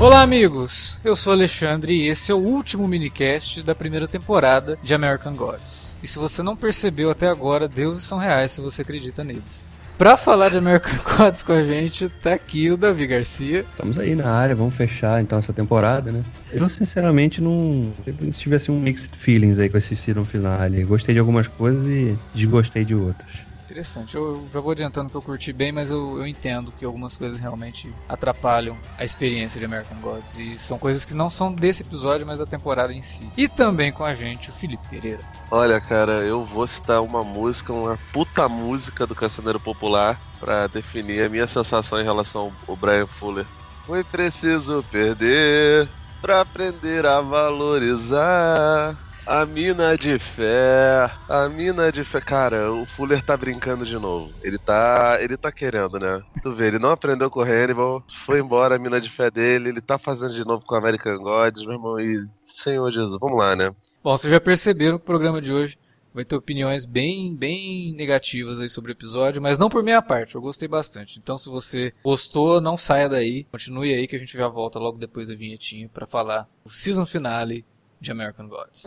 Olá, amigos! Eu sou Alexandre e esse é o último minicast da primeira temporada de American Gods. E se você não percebeu até agora, deuses são reais se você acredita neles. Pra falar de American Gods com a gente, tá aqui o Davi Garcia. Estamos aí na área, vamos fechar então essa temporada, né? Eu sinceramente não. Eu tivesse um mixed feelings aí com esse season finale. Gostei de algumas coisas e desgostei de outras. Interessante. Eu já vou adiantando que eu curti bem, mas eu, eu entendo que algumas coisas realmente atrapalham a experiência de American Gods. E são coisas que não são desse episódio, mas da temporada em si. E também com a gente, o Felipe Pereira. Olha, cara, eu vou citar uma música, uma puta música do Cancioneiro Popular, para definir a minha sensação em relação ao Brian Fuller. Foi preciso perder pra aprender a valorizar. A mina de fé. A mina de fé. Cara, o Fuller tá brincando de novo. Ele tá. Ele tá querendo, né? Tu vê, ele não aprendeu com o Hannibal. Foi embora a mina de fé dele. Ele tá fazendo de novo com o American Gods, meu irmão. E. Senhor Jesus, vamos lá, né? Bom, vocês já perceberam que o programa de hoje vai ter opiniões bem, bem negativas aí sobre o episódio, mas não por minha parte, eu gostei bastante. Então, se você gostou, não saia daí, continue aí que a gente já volta logo depois da vinhetinha para falar o season finale de American Gods.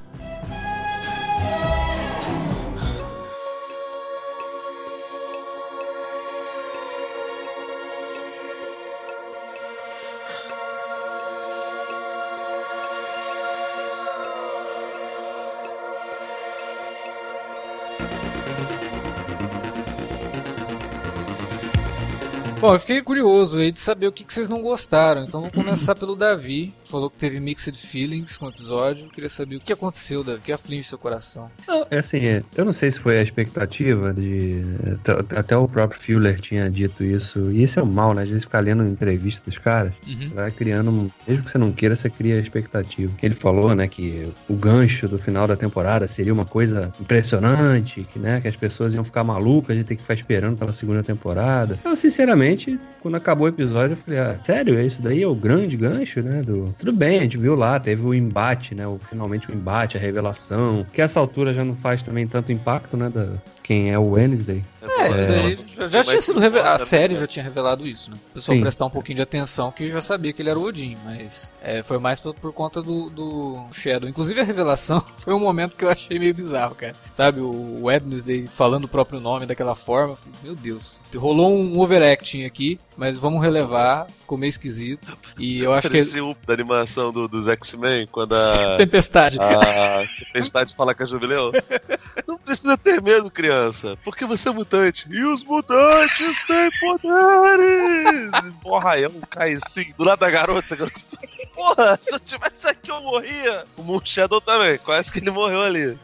Bom, eu fiquei curioso aí de saber o que, que vocês não gostaram. Então vou começar pelo Davi. Falou que teve mixed feelings com o episódio. Queria saber o que aconteceu, Davi. O que aflige seu coração? Não, é assim, é, eu não sei se foi a expectativa de. até- o próprio Fuller tinha dito isso. E isso é o mal, né? Às vezes ficar lendo entrevista dos caras, Uhum. você vai criando. um- Mesmo que você não queira, você cria expectativa. Ele falou, né, que o gancho do final da temporada seria uma coisa impressionante, que, né, que as pessoas iam ficar malucas de ter que ficar esperando pela segunda temporada. Eu, sinceramente, quando acabou o episódio, eu falei, ah, sério, é isso daí é o grande gancho, né? Do... Tudo bem, a gente viu lá, teve o embate, né? O, finalmente o embate, a revelação. Que essa altura já não faz também tanto impacto, né? Da... Quem é o Wednesday. Isso daí já, já tinha sido revelado. A série já tinha revelado isso, né? O pessoal Sim. prestar um pouquinho de atenção que já sabia que ele era o Odin, mas é, foi mais por, por conta do, do Shadow. Inclusive a revelação foi um momento que eu achei meio bizarro, cara. Sabe, o Wednesday falando o próprio nome daquela forma. falei, Meu Deus, rolou um overacting aqui, mas vamos relevar, ficou meio esquisito. E eu acho que. O da animação do, dos X-Men, quando a. Tempestade. A Tempestade fala com a Jubileu. Não precisa ter medo, criança, porque você é mutante. E os mutantes têm poderes! Porra, um cai assim, do lado da garota. Porra, se eu tivesse aqui eu morria. O Moon Shadow também, quase que ele morreu ali.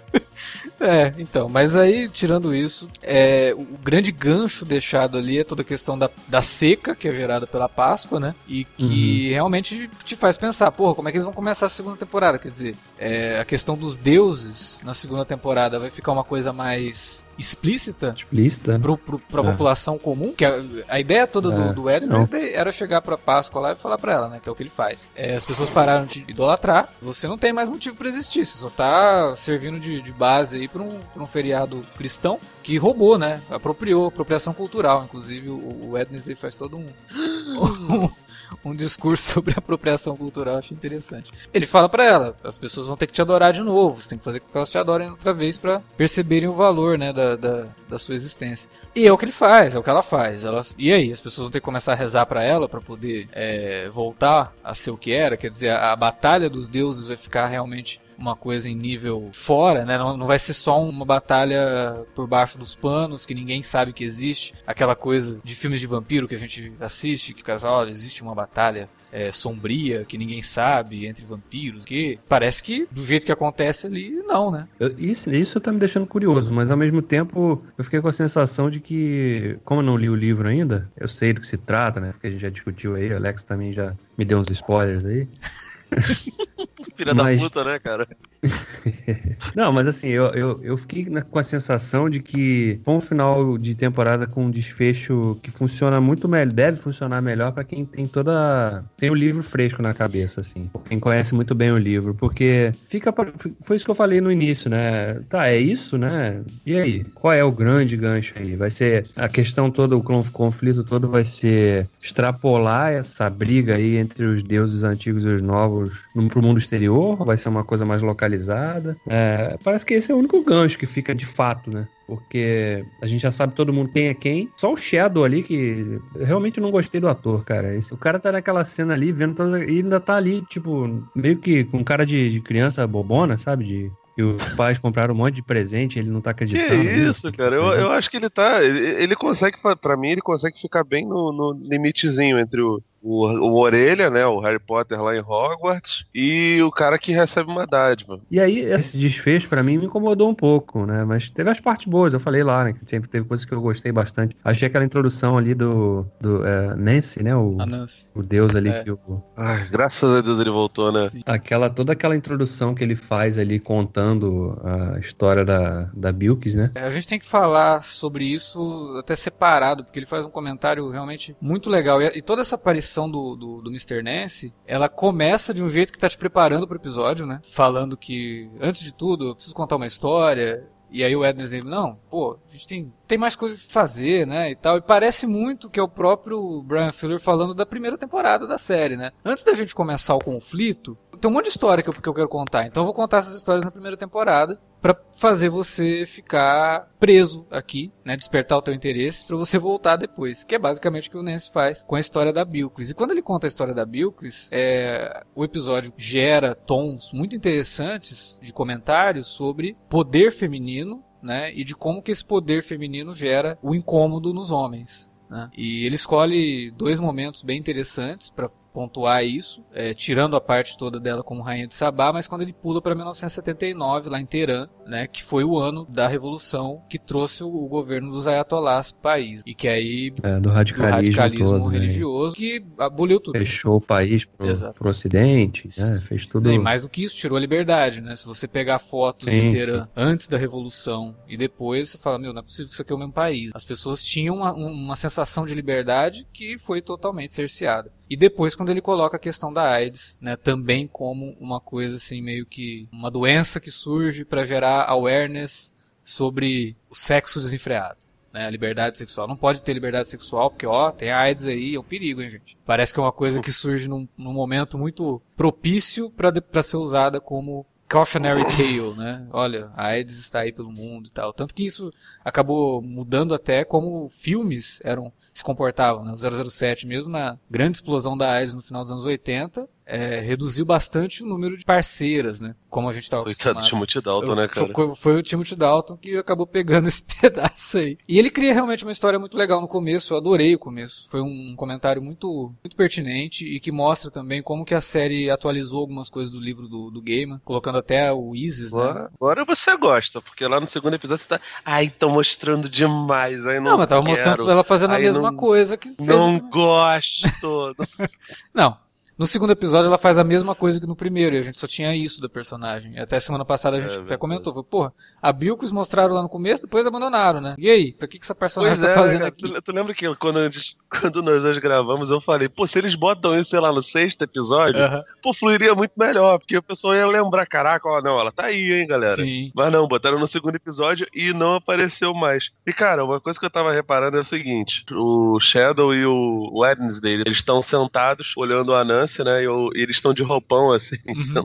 É, então, mas aí, tirando isso, é, o grande gancho deixado ali é toda a questão da, da seca que é gerada pela Páscoa, né? E que realmente te faz pensar, porra, como é que eles vão começar a segunda temporada? Quer dizer, é, a questão dos deuses na segunda temporada vai ficar uma coisa mais explícita Explícita. né? pro, pro, pra É. população comum, que a, a ideia toda do, É, do Wednesday era chegar pra Páscoa lá e falar pra ela, né, que é o que ele faz. É, as pessoas pararam de idolatrar, você não tem mais motivo pra existir, você só tá servindo de, de base aí pra um, um feriado cristão que roubou, né, apropriou, apropriação cultural, inclusive o, o Wednesday faz todo um... um um discurso sobre apropriação cultural, achei interessante. Ele fala pra ela, as pessoas vão ter que te adorar de novo, você tem que fazer com que elas te adorem outra vez pra perceberem o valor, né, da, da, da sua existência. E é o que ele faz, é o que ela faz. Ela, e aí, as pessoas vão ter que começar a rezar pra ela pra poder é, voltar a ser o que era, quer dizer, a, a batalha dos deuses vai ficar realmente uma coisa em nível fora, né? Não, não vai ser só uma batalha por baixo dos panos que ninguém sabe que existe. Aquela coisa de filmes de vampiro que a gente assiste, que o cara fala, olha, existe uma batalha é, sombria que ninguém sabe entre vampiros, que parece que do jeito que acontece ali, não, né? Isso, isso tá me deixando curioso, mas ao mesmo tempo eu fiquei com a sensação de que, como eu não li o livro ainda, eu sei do que se trata, né? Porque a gente já discutiu aí, o Alex também já me deu uns spoilers aí. Filha mas... da puta, né, cara? Não, mas assim, eu, eu, eu fiquei com a sensação de que foi um final de temporada com um desfecho que funciona muito melhor, deve funcionar melhor para quem tem toda. tem o livro fresco na cabeça, assim. Quem conhece muito bem o livro. Porque fica. Foi isso que eu falei no início, né? Tá, é isso, né? E aí? Qual é o grande gancho aí? Vai ser. A questão toda, o conflito todo vai ser extrapolar essa briga aí entre os deuses antigos e os novos pro mundo exterior? Vai ser uma coisa mais localizada? É, parece que esse é o único gancho que fica de fato, né? Porque a gente já sabe todo mundo quem é quem. Só o Shadow ali, que realmente não gostei do ator, cara. Esse, o cara tá naquela cena ali, vendo toda, e ainda tá ali, tipo, meio que com cara de, de criança bobona, sabe? De e os pais compraram um monte de presente, ele não tá acreditando. Que isso, cara. Eu, eu acho que ele tá. Ele, ele consegue, para mim, ele consegue ficar bem no, no limitezinho entre o, o, o Orelha, né? O Harry Potter lá em Hogwarts, e o cara que recebe uma dádiva. E aí, esse desfecho para mim me incomodou um pouco, né? Mas teve as partes boas, eu falei lá, né? Que teve, teve coisas que eu gostei bastante. Achei aquela introdução ali do, do é, Nancy, né? O, Nancy. o deus ali é. que o. Ai, graças a Deus ele voltou, né? Sim. Aquela, toda aquela introdução que ele faz ali contando a história da, da Bilks, né? É, a gente tem que falar sobre isso até separado, porque ele faz um comentário realmente muito legal. E, e toda essa aparição do, do, do Mr. Nance, ela começa de um jeito que tá te preparando pro episódio, né? Falando que, antes de tudo, eu preciso contar uma história. E aí o Ednes dele, não, pô, a gente tem, tem mais coisas que fazer, né, e tal. E parece muito que é o próprio Brian Fuller falando da primeira temporada da série, né. Antes da gente começar o conflito, tem um monte de história que eu, que eu quero contar. Então eu vou contar essas histórias na primeira temporada para fazer você ficar preso aqui, né, despertar o teu interesse para você voltar depois, que é basicamente o que o Nance faz com a história da Bilquis. E quando ele conta a história da Bilquis, é, o episódio gera tons muito interessantes de comentários sobre poder feminino, né, e de como que esse poder feminino gera o incômodo nos homens. Né? E ele escolhe dois momentos bem interessantes para pontuar isso, é, tirando a parte toda dela como rainha de Sabá, mas quando ele pula para 1979, lá em Teherã, né, que foi o ano da revolução que trouxe o, o governo dos ayatolás para o país. E que aí. É, do radicalismo, do radicalismo todo, né? religioso, né? que aboliu tudo. Fechou o país pro, pro ocidente, né? fez tudo. E mais do que isso, tirou a liberdade, né? Se você pegar fotos sim, de Teherã sim. antes da revolução e depois, você fala, meu, não é possível que isso aqui é o mesmo país. As pessoas tinham uma, uma sensação de liberdade que foi totalmente cerceada. E depois quando ele coloca a questão da AIDS, né, também como uma coisa assim meio que uma doença que surge para gerar awareness sobre o sexo desenfreado. Né, liberdade sexual. Não pode ter liberdade sexual, porque, ó, tem AIDS aí, é um perigo, hein, gente? Parece que é uma coisa que surge num, num momento muito propício para ser usada como cautionary tale, né? Olha, a AIDS está aí pelo mundo e tal. Tanto que isso acabou mudando até como filmes eram se comportavam, né? O 007 mesmo na grande explosão da AIDS no final dos anos 80, é, reduziu bastante o número de parceiras, né? Como a gente estava acostumado. Foi o Timothy Dalton, né, cara? Foi, foi, o Timothy Dalton que acabou pegando esse pedaço aí. E ele cria realmente uma história muito legal no começo, eu adorei o começo. Foi um comentário muito, muito pertinente e que mostra também como que a série atualizou algumas coisas do livro do, do Gaiman, colocando até o Isis, agora, né? Agora você gosta, porque lá no segundo episódio você tá... Ai, estão mostrando demais, aí não Não, mas tava quero. mostrando ela fazendo a mesma não, coisa que fez... Não gosto! não, no segundo episódio, ela faz a mesma coisa que no primeiro, e a gente só tinha isso da personagem. Até semana passada a gente é, até comentou, falou, porra, a Bilkis mostraram lá no começo, depois abandonaram, né? E aí, pra que, que essa personagem pois tá é, fazendo cara, aqui? Tu, tu, lembra que quando, quando nós dois gravamos, eu falei, pô, se eles botam isso, sei lá, no sexto episódio, uh -huh. pô, fluiria muito melhor, porque o pessoal ia lembrar, caraca, ó, não, ela tá aí, hein, galera. Sim. Mas não, botaram no segundo episódio e não apareceu mais. E, cara, uma coisa que eu tava reparando é o seguinte, o Shadow e o Wednesday, eles estão sentados, olhando a Nancy, lance, né? E, eu- eles estão de roupão, assim. Uhum.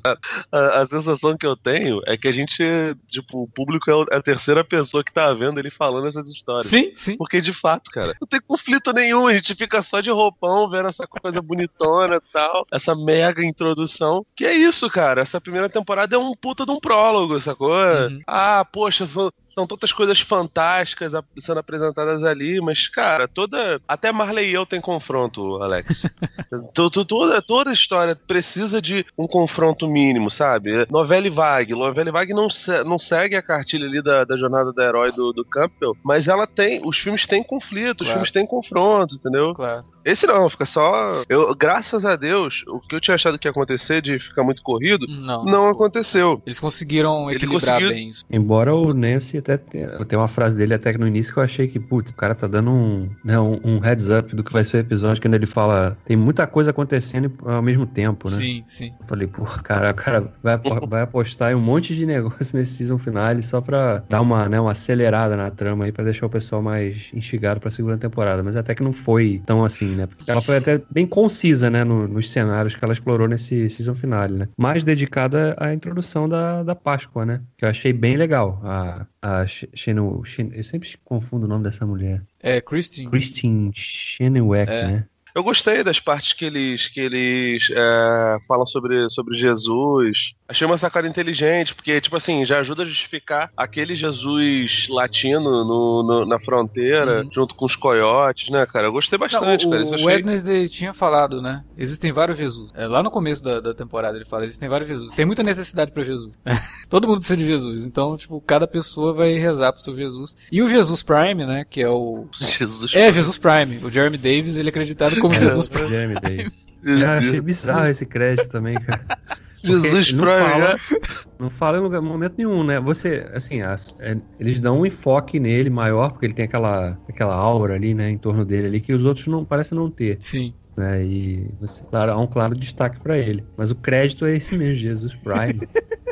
A, a sensação que eu tenho é que a gente, tipo, o público é é a terceira pessoa que tá vendo ele falando essas histórias. Sim, sim. Porque de fato, cara, não tem conflito nenhum, a gente fica só de roupão vendo essa coisa bonitona e tal, essa mega introdução. Que é isso, cara, essa primeira temporada é um puta de um prólogo, sacou? Uhum. Ah, poxa, são, são tantas coisas fantásticas sendo apresentadas ali, mas, cara, toda. Até Marley e eu tem confronto, Alex. Toda, toda história precisa de um confronto mínimo, sabe? Novela e Vague. Novela e Vague não, se- não segue a cartilha ali da, da jornada do herói do, do Campbell, mas ela tem. Os filmes têm conflito, os Claro. filmes têm confronto, entendeu? Claro. Esse não, fica só. Eu, graças a Deus, o que eu tinha achado que ia acontecer de ficar muito corrido, Não. não aconteceu. Eles conseguiram Ele equilibrar conseguiu- bem isso. Embora o Nancy até tenha, tem uma frase dele até que no início que eu achei que, putz, o cara tá dando um, né, um, um heads up do que vai ser o episódio, quando ele fala, tem muita coisa acontecendo ao mesmo tempo, né? Sim, sim. Eu falei, pô, cara, o cara vai, vai apostar em um monte de negócio nesse season finale só pra dar uma, né, uma acelerada na trama aí, pra deixar o pessoal mais instigado pra segunda temporada. Mas até que não foi tão assim, né? Ela foi até bem concisa, né, no- nos cenários que ela explorou nesse season finale, né? Mais dedicada à introdução da, da Páscoa, né? Que eu achei bem legal. A, a Sh- Shenu- Shen- eu sempre confundo o nome dessa mulher. É, Christine. Christine Chenoweth, É. né? Eu gostei das partes que eles, que eles é, falam sobre, sobre Jesus. Achei uma sacada inteligente, porque, tipo assim, já ajuda a justificar aquele Jesus latino no, no- na fronteira, Uhum. junto com os coiotes, né, cara? Eu gostei bastante, Não, cara. o, Isso o achei... Wednesday tinha falado, né? Existem vários Jesus. É, lá no começo da, da temporada ele fala, existem vários Jesus. Tem muita necessidade pra Jesus. Todo mundo precisa de Jesus. Então, tipo, cada pessoa vai rezar pro seu Jesus. E o Jesus Prime, né? Que é o. Jesus. É, Jesus Prime. O Jeremy Davis, ele é acreditado como Jesus Prime. Jeremy Davis. Jesus, Eu achei bizarro esse crédito também, cara. Porque Jesus não Prime, fala, né? não fala em lugar- momento nenhum, né? Você, assim, as- é, eles dão um enfoque nele maior, porque ele tem aquela, aquela aura ali, né, em torno dele ali, que os outros não parecem não ter, Sim. Né? E você, claro, há um claro destaque pra ele. Mas o crédito é esse mesmo, Jesus Prime.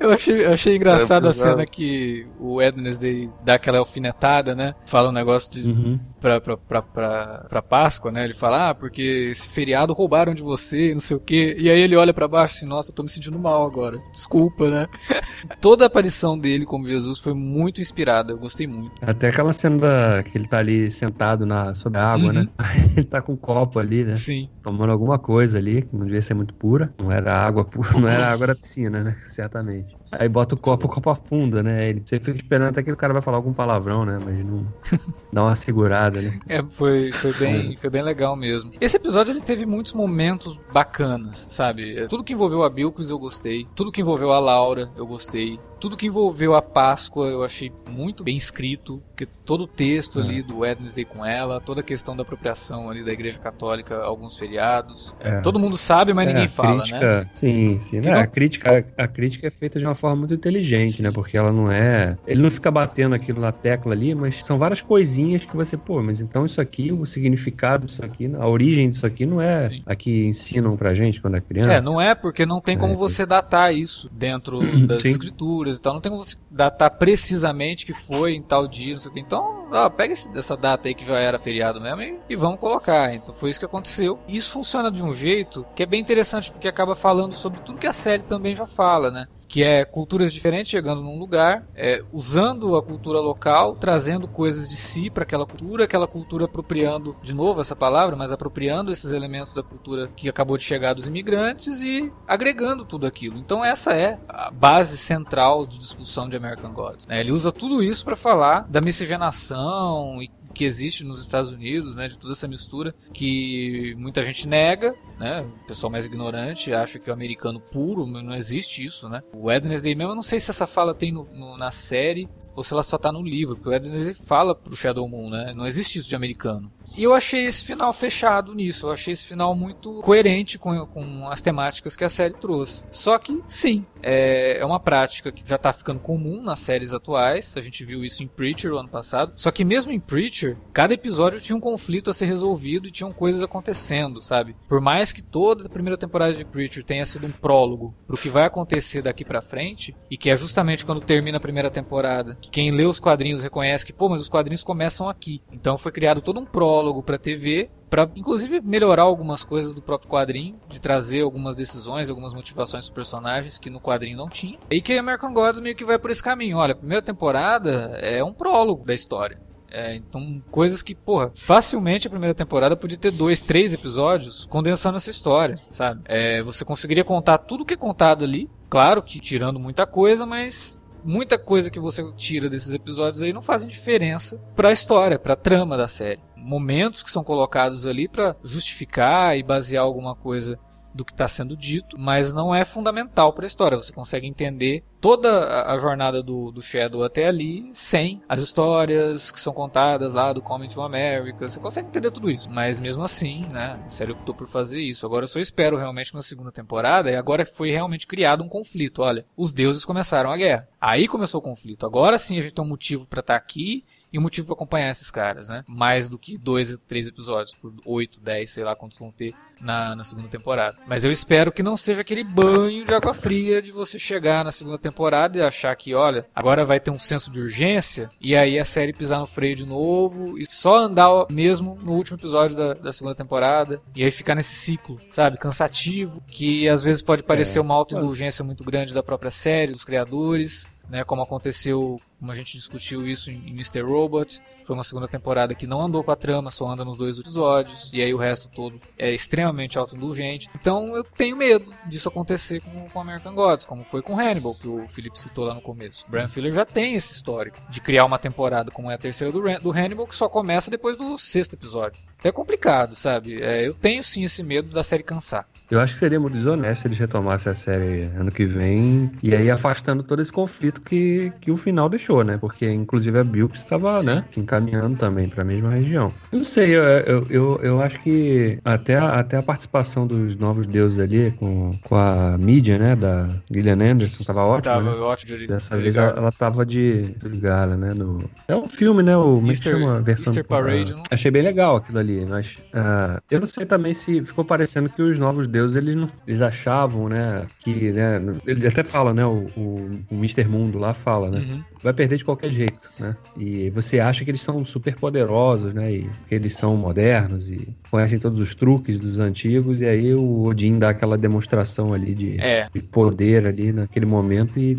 Eu achei, eu achei engraçado É a cena que o Wednesday dá aquela alfinetada, né? Fala um negócio de. Uhum. Pra, pra, pra, pra, pra Páscoa, né? Ele fala, ah, porque esse feriado roubaram de você, não sei o quê. E aí ele olha pra baixo e assim, nossa, eu tô me sentindo mal agora. Desculpa, né? Toda a aparição dele como Jesus foi muito inspirada, eu gostei muito. Até aquela cena da, que ele tá ali sentado na, sob a água, Uhum. né? ele tá com um copo ali, né? Sim. Tomando alguma coisa ali, que não devia ser muito pura. Não era água pura, não era água da piscina, né? Certamente. Aí bota o copo, o copo afunda, né? Ele, você fica esperando até que o cara vai falar algum palavrão, né? Mas não dá uma segurada, né? É, foi, foi, bem, foi bem legal mesmo. Esse episódio ele teve muitos momentos bacanas, sabe? É, Tudo que envolveu a Bilkis eu gostei. Tudo que envolveu a Laura eu gostei. Tudo que envolveu a Páscoa eu achei muito bem escrito. Porque todo o texto É. ali do Wednesday com ela, toda a questão da apropriação ali da Igreja Católica alguns feriados. É, É. todo mundo sabe, mas É, ninguém fala, né? crítica, Sim, sim. Né? não- A, crítica, a, a crítica é feita de uma forma muito inteligente, Sim. né? Porque ela não é. Ele não fica batendo aquilo na tecla ali, mas são várias coisinhas que você, pô, mas então isso aqui, o significado disso aqui, a origem disso aqui não é Sim. a que ensinam pra gente quando é criança. É, não é porque não tem como É. você datar isso dentro das Sim. escrituras e tal. Não tem como você datar precisamente que foi em tal dia, não sei o que. Então, ó, pega esse- essa data aí que já era feriado mesmo e, e vamos colocar. Então foi isso que aconteceu. Isso funciona de um jeito que é bem interessante porque acaba falando sobre tudo que a série também já fala, né? Que é culturas diferentes chegando num lugar, é, usando a cultura local, trazendo coisas de si para aquela cultura, aquela cultura apropriando, de novo essa palavra, mas apropriando esses elementos da cultura que acabou de chegar dos imigrantes e agregando tudo aquilo. Então essa é a base central de discussão de American Gods. né? Ele usa tudo isso para falar da miscigenação e que existe nos Estados Unidos, né, de toda essa mistura que muita gente nega, né, o pessoal mais ignorante acha que é o americano puro, mas não existe isso, né. O Wednesday mesmo, eu não sei se essa fala tem no- no- na série ou se ela só tá no livro, porque o Wednesday fala pro Shadow Moon, né, não existe isso de americano. E eu achei esse final fechado nisso, eu achei esse final muito coerente com, com as temáticas que a série trouxe. Só que, sim, é, é uma prática que já tá ficando comum nas séries atuais, a gente viu isso em Preacher o ano passado. Só que mesmo em Preacher, cada episódio tinha um conflito a ser resolvido e tinham coisas acontecendo, sabe? Por mais que toda a primeira temporada de Preacher tenha sido um prólogo pro que vai acontecer daqui pra frente, e que é justamente quando termina a primeira temporada, que quem lê os quadrinhos reconhece que, pô, mas os quadrinhos começam aqui. Então foi criado todo um prólogo prólogo pra TV, para inclusive melhorar algumas coisas do próprio quadrinho, de trazer algumas decisões, algumas motivações dos personagens que no quadrinho não tinha. E que American Gods meio que vai por esse caminho. Olha, a primeira temporada é um prólogo da história. É, então, coisas que, porra, facilmente a primeira temporada podia ter dois, três episódios condensando essa história, sabe? É, você conseguiria contar tudo que é contado ali, claro que tirando muita coisa, mas muita coisa que você tira desses episódios aí não fazem diferença para a história, para a trama da série. Momentos que são colocados ali para justificar e basear alguma coisa do que está sendo dito, mas não é fundamental para a história. Você consegue entender toda a jornada do, do Shadow até ali sem as histórias que são contadas lá do Coming to America. Você consegue entender tudo isso, mas mesmo assim, né? A série optou por fazer isso. Agora eu só espero realmente na segunda temporada, e agora foi realmente criado um conflito. Olha, os deuses começaram a guerra. Aí começou o conflito. Agora sim a gente tem um motivo para estar tá aqui e um motivo para acompanhar esses caras, né? Mais do que dois, três episódios, por oito, dez, sei lá quantos vão ter na, na segunda temporada. Mas eu espero que não seja aquele banho de água fria de você chegar na segunda temporada e achar que, olha, agora vai ter um senso de urgência e aí a série pisar no freio de novo e só andar mesmo no último episódio da, da segunda temporada e aí ficar nesse ciclo, sabe? Cansativo, que às vezes pode parecer é. uma autoindulgência muito grande da própria série, dos criadores né, como aconteceu, como a gente discutiu isso em Mr. Robot. Foi uma segunda temporada que não andou com a trama, só anda nos dois episódios, e aí o resto todo é extremamente autoindulgente. Então eu tenho medo disso acontecer com, com American Gods, como foi com Hannibal, que o Felipe citou lá no começo. Brian Fuller já tem esse histórico de criar uma temporada como é a terceira do, do Hannibal, que só começa depois do sexto episódio. Até complicado, sabe? É, eu tenho sim esse medo da série cansar. Eu acho que seria muito desonesto eles retomassem a série ano que vem e aí afastando todo esse conflito que, que o final deixou, né? Porque inclusive a Bilks estava, né, se encaminhando também para a mesma região. Eu não sei, eu, eu, eu, eu, acho que até a, até a participação dos novos deuses ali com, com a mídia, né, da Gillian Anderson, tava ótima. Tava né? ótimo de Dessa de vez ela, ela tava de, gala, né? No, é um filme, né? O Mr. Chama, versão, Mr. Parade. Achei bem legal aquilo ali, mas uh, eu não sei também se ficou parecendo que os novos deuses Deus, eles, não, eles achavam, né, que, né, ele até fala, né, o, o, o Mr. Mundo lá fala, né, uhum. Vai perder de qualquer jeito, né, e você acha que eles são super poderosos, né, e que eles são modernos e conhecem todos os truques dos antigos, e aí o Odin dá aquela demonstração ali de, é. de poder ali naquele momento e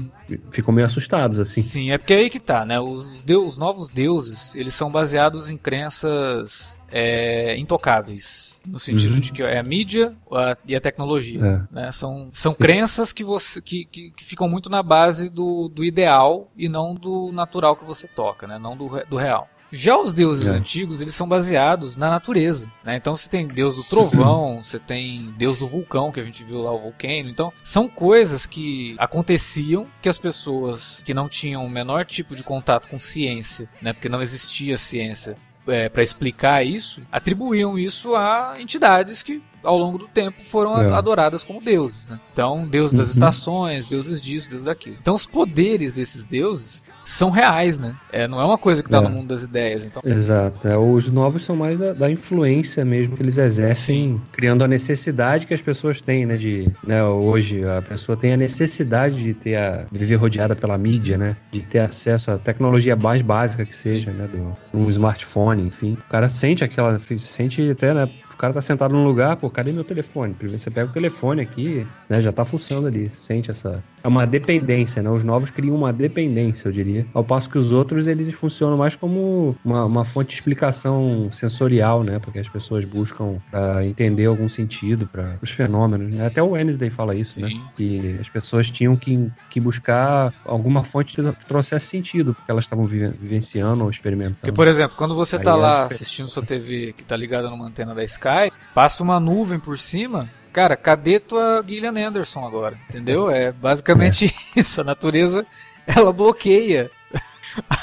ficam meio assustados, assim. Sim, é porque é aí que tá, né? Os, os, deus, os novos deuses, eles são baseados em crenças é, intocáveis. No sentido uhum. de que é a mídia a, e a tecnologia. É. Né? São, são crenças que, você, que, que, que, ficam muito na base do, do ideal e não do natural que você toca, né? Não do, do real. Já os deuses é. antigos, eles são baseados na natureza, né? Então você tem deus do trovão, você tem deus do vulcão, que a gente viu lá o vulcano. Então, são coisas que aconteciam que as pessoas que não tinham o menor tipo de contato com ciência, né? Porque não existia ciência é, para explicar isso, atribuíam isso a entidades que ao longo do tempo foram é. adoradas como deuses. Né? Então, deus das uhum. estações, deuses disso, deus daquilo. Então, os poderes desses deuses são reais, né? É, não é uma coisa que está é. no mundo das ideias. Então... Exato. É, os novos são mais da, da, influência mesmo que eles exercem, Sim. criando a necessidade que as pessoas têm, né? De, né, hoje a pessoa tem a necessidade de ter a, de viver rodeada pela mídia, né? De ter acesso à tecnologia mais básica que seja, Sim. né? Do, um smartphone, enfim. O cara sente aquela. Sente até, né? Cara tá sentado num lugar, pô, cadê meu telefone? Primeiro você pega o telefone aqui, né? Já tá funcionando ali. Sente essa. É uma dependência, né? Os novos criam uma dependência, eu diria. Ao passo que os outros, eles funcionam mais como uma, uma fonte de explicação sensorial, né? Porque as pessoas buscam pra entender algum sentido para os fenômenos. Né? Até o Wednesday fala isso, né? Sim. né? Que as pessoas tinham que, que buscar alguma fonte que trouxesse sentido, porque elas estavam vivenciando ou experimentando. Porque, por exemplo, quando você Aí tá lá é assistindo sua TV que tá ligada numa antena da Sky, cai, passa uma nuvem por cima, cara, cadê tua Gillian Anderson agora? Entendeu? É basicamente é. isso. A natureza, ela bloqueia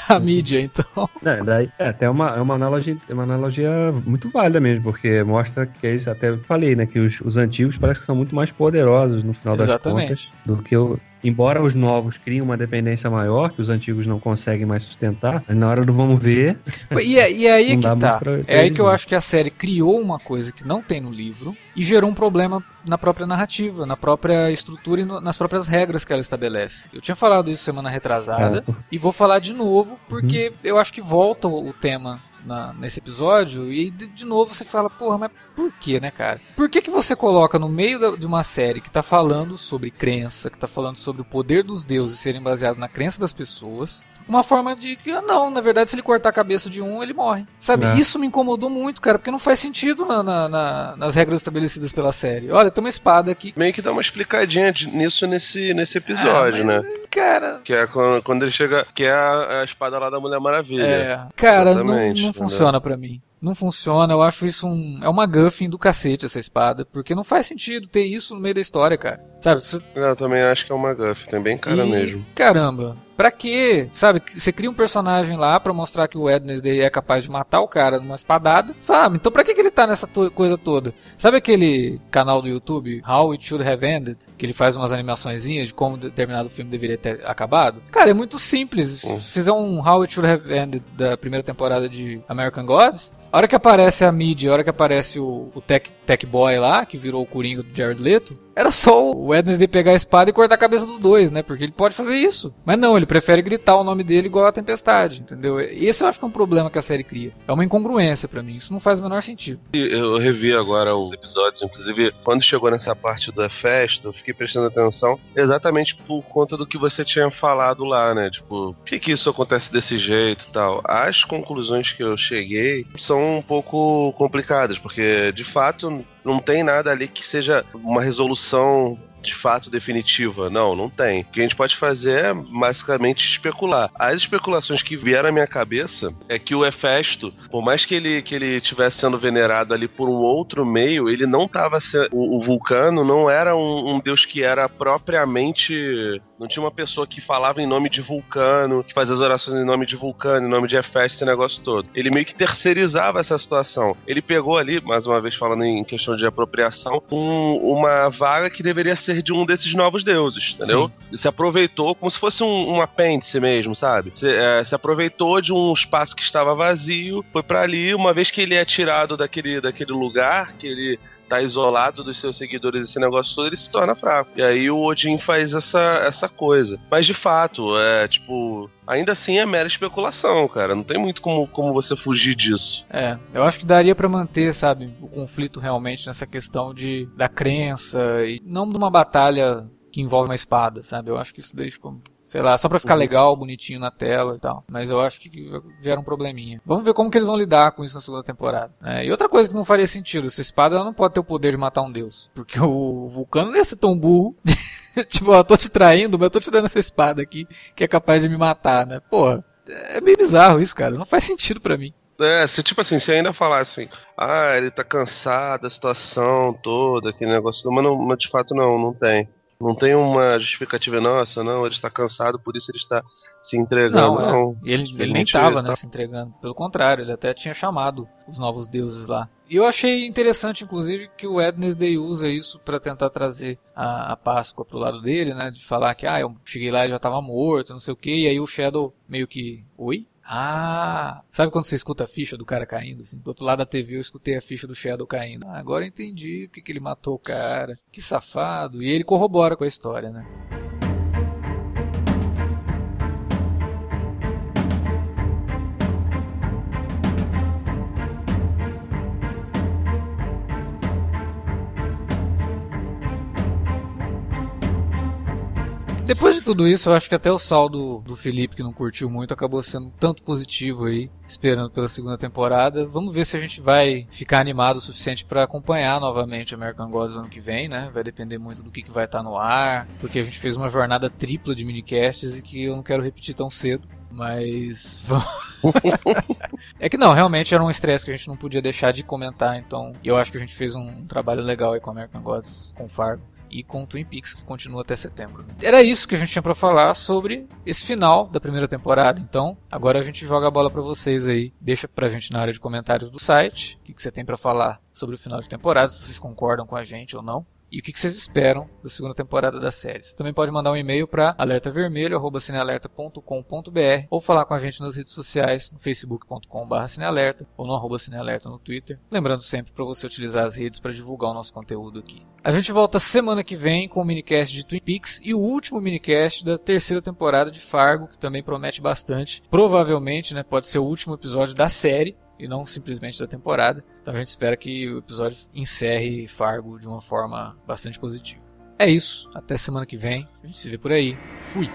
a mídia, então. É, daí, é até uma, é uma, analogia, é uma analogia muito válida mesmo, porque mostra que é isso, até falei, né, que os, os antigos parece que são muito mais poderosos no final Exatamente. das contas do que o, embora os novos criem uma dependência maior, que os antigos não conseguem mais sustentar, na hora do vamos ver. E, é, e é aí que tá. É aí que eu acho que a série criou uma coisa que não tem no livro e gerou um problema na própria narrativa, na própria estrutura e no, nas próprias regras que ela estabelece. Eu tinha falado isso semana retrasada é. e vou falar de novo porque uhum. eu acho que volta o tema na, nesse episódio, e de, de, novo você fala, porra, mas por que, né, cara? Por que, que você coloca no meio da, de uma série que tá falando sobre crença, que tá falando sobre o poder dos deuses serem baseados na crença das pessoas, uma forma de que, ah, não, na verdade, se ele cortar a cabeça de um, ele morre. Sabe? É. Isso me incomodou muito, cara, porque não faz sentido na, na, na, nas regras estabelecidas pela série. Olha, tem uma espada aqui. Meio que dá uma explicadinha nisso nesse, nesse episódio, ah, mas, né? Cara. Que é quando, quando ele chega. Que é a, a, espada lá da Mulher Maravilha. É. Cara, não, não funciona para mim não funciona. Eu acho isso um. É uma guffin do cacete essa espada. Porque não faz sentido ter isso no meio da história, cara. Sabe? Você... Eu também acho que é uma guffin. Tem bem cara e... mesmo. Caramba. Pra quê? Sabe? Você cria um personagem lá pra mostrar que o Wednesday é capaz de matar o cara numa espadada. Sabe? Então pra que, que ele tá nessa to coisa toda? Sabe aquele canal do YouTube, How It Should Have Ended? Que ele faz umas animaçõezinhas de como determinado filme deveria ter acabado? Cara, é muito simples. Se fizer um How It Should Have Ended da primeira temporada de American Gods, a hora que aparece a mídia, a hora que aparece o, o tech, tech Boy lá, que virou o Coringa do Jared Leto, era só o Wednesday pegar a espada e cortar a cabeça dos dois, né? Porque ele pode fazer isso. Mas não, ele prefere gritar o nome dele igual a Tempestade, entendeu? Esse eu acho que é um problema que a série cria. É uma incongruência para mim. Isso não faz o menor sentido. Eu revi agora os episódios, inclusive quando chegou nessa parte do Efesto, eu fiquei prestando atenção exatamente por conta do que você tinha falado lá, né? Tipo, por que, que isso acontece desse jeito e tal? As conclusões que eu cheguei são um pouco complicadas, porque de fato não tem nada ali que seja uma resolução de fato definitiva. Não, não tem. O que a gente pode fazer é basicamente especular. As especulações que vieram à minha cabeça é que o Hefesto, por mais que ele que ele tivesse sendo venerado ali por um outro meio, ele não estava o, o, vulcano não era um, um, deus que era propriamente não tinha uma pessoa que falava em nome de vulcano, que fazia as orações em nome de vulcano, em nome de Hefesto, esse negócio todo. Ele meio que terceirizava essa situação. Ele pegou ali, mais uma vez falando em questão de apropriação, um, uma vaga que deveria ser ser de um desses novos deuses, entendeu? Sim. Se aproveitou como se fosse um, um apêndice mesmo, sabe? Se, é, se, aproveitou de um espaço que estava vazio, foi para ali, uma vez que ele é tirado daquele, daquele lugar, que ele tá isolado dos seus seguidores, esse negócio todo, ele se torna fraco. E aí o Odin faz essa, essa coisa. Mas de fato, é tipo. Ainda assim é mera especulação, cara. Não tem muito como, como você fugir disso. É, eu acho que daria para manter, sabe, o conflito realmente nessa questão de da crença e não de uma batalha que envolve uma espada, sabe? Eu acho que isso daí ficou Sei lá, só pra ficar uhum. legal, bonitinho na tela e tal. Mas eu acho que gera um probleminha. Vamos ver como que eles vão lidar com isso na segunda temporada. É, e outra coisa que não faria sentido, essa espada ela não pode ter o poder de matar um deus. Porque o Vulcano não ia ser tão burro. tipo, eu tô te traindo, mas eu tô te dando essa espada aqui que é capaz de me matar, né? Porra, é meio bizarro isso, cara. Não faz sentido para mim. É, se tipo assim, se ainda falar assim, ah, ele tá cansado da situação toda, aquele negócio, mas, não, mas de fato não, não tem. Não tem uma justificativa nossa, não, ele está cansado, por isso ele está se entregando. Não, é. não. ele, ele nem estava né, tá... se entregando. Pelo contrário, ele até tinha chamado os novos deuses lá. E eu achei interessante, inclusive, que o Wednesday usa isso para tentar trazer a, a Páscoa pro lado dele, né? De falar que, ah, eu cheguei lá e já estava morto, não sei o que, e aí o Shadow meio que, oi? Ah, sabe quando você escuta a ficha do cara caindo? Assim? Do outro lado da TV eu escutei a ficha do Shadow caindo. Ah, agora entendi porque que ele matou o cara. Que safado. E ele corrobora com a história, né? Depois de tudo isso, eu acho que até o saldo do Felipe, que não curtiu muito, acabou sendo tanto positivo aí, esperando pela segunda temporada. Vamos ver se a gente vai ficar animado o suficiente para acompanhar novamente American Gods no ano que vem, né? Vai depender muito do que, que vai estar tá no ar, porque a gente fez uma jornada tripla de minicasts e que eu não quero repetir tão cedo. Mas. é que não, realmente era um estresse que a gente não podia deixar de comentar, então. E eu acho que a gente fez um trabalho legal aí com American Gods, com Fargo e com Twin Peaks, que continua até setembro. Era isso que a gente tinha para falar sobre esse final da primeira temporada. Então, agora a gente joga a bola para vocês aí. Deixa pra gente na área de comentários do site o que, que você tem para falar sobre o final de temporada, se vocês concordam com a gente ou não e o que vocês esperam da segunda temporada da série. Você também pode mandar um e-mail para alertavermelho@cinealerta.com.br ou falar com a gente nas redes sociais, no facebook.com/cinealerta ou no arroba cinealerta no Twitter. Lembrando sempre para você utilizar as redes para divulgar o nosso conteúdo aqui. A gente volta semana que vem com o minicast de Twin Peaks e o último minicast da terceira temporada de Fargo, que também promete bastante. Provavelmente, né, pode ser o último episódio da série e não simplesmente da temporada. Então a gente espera que o episódio encerre Fargo de uma forma bastante positiva. É isso, até semana que vem, a gente se vê por aí. Fui!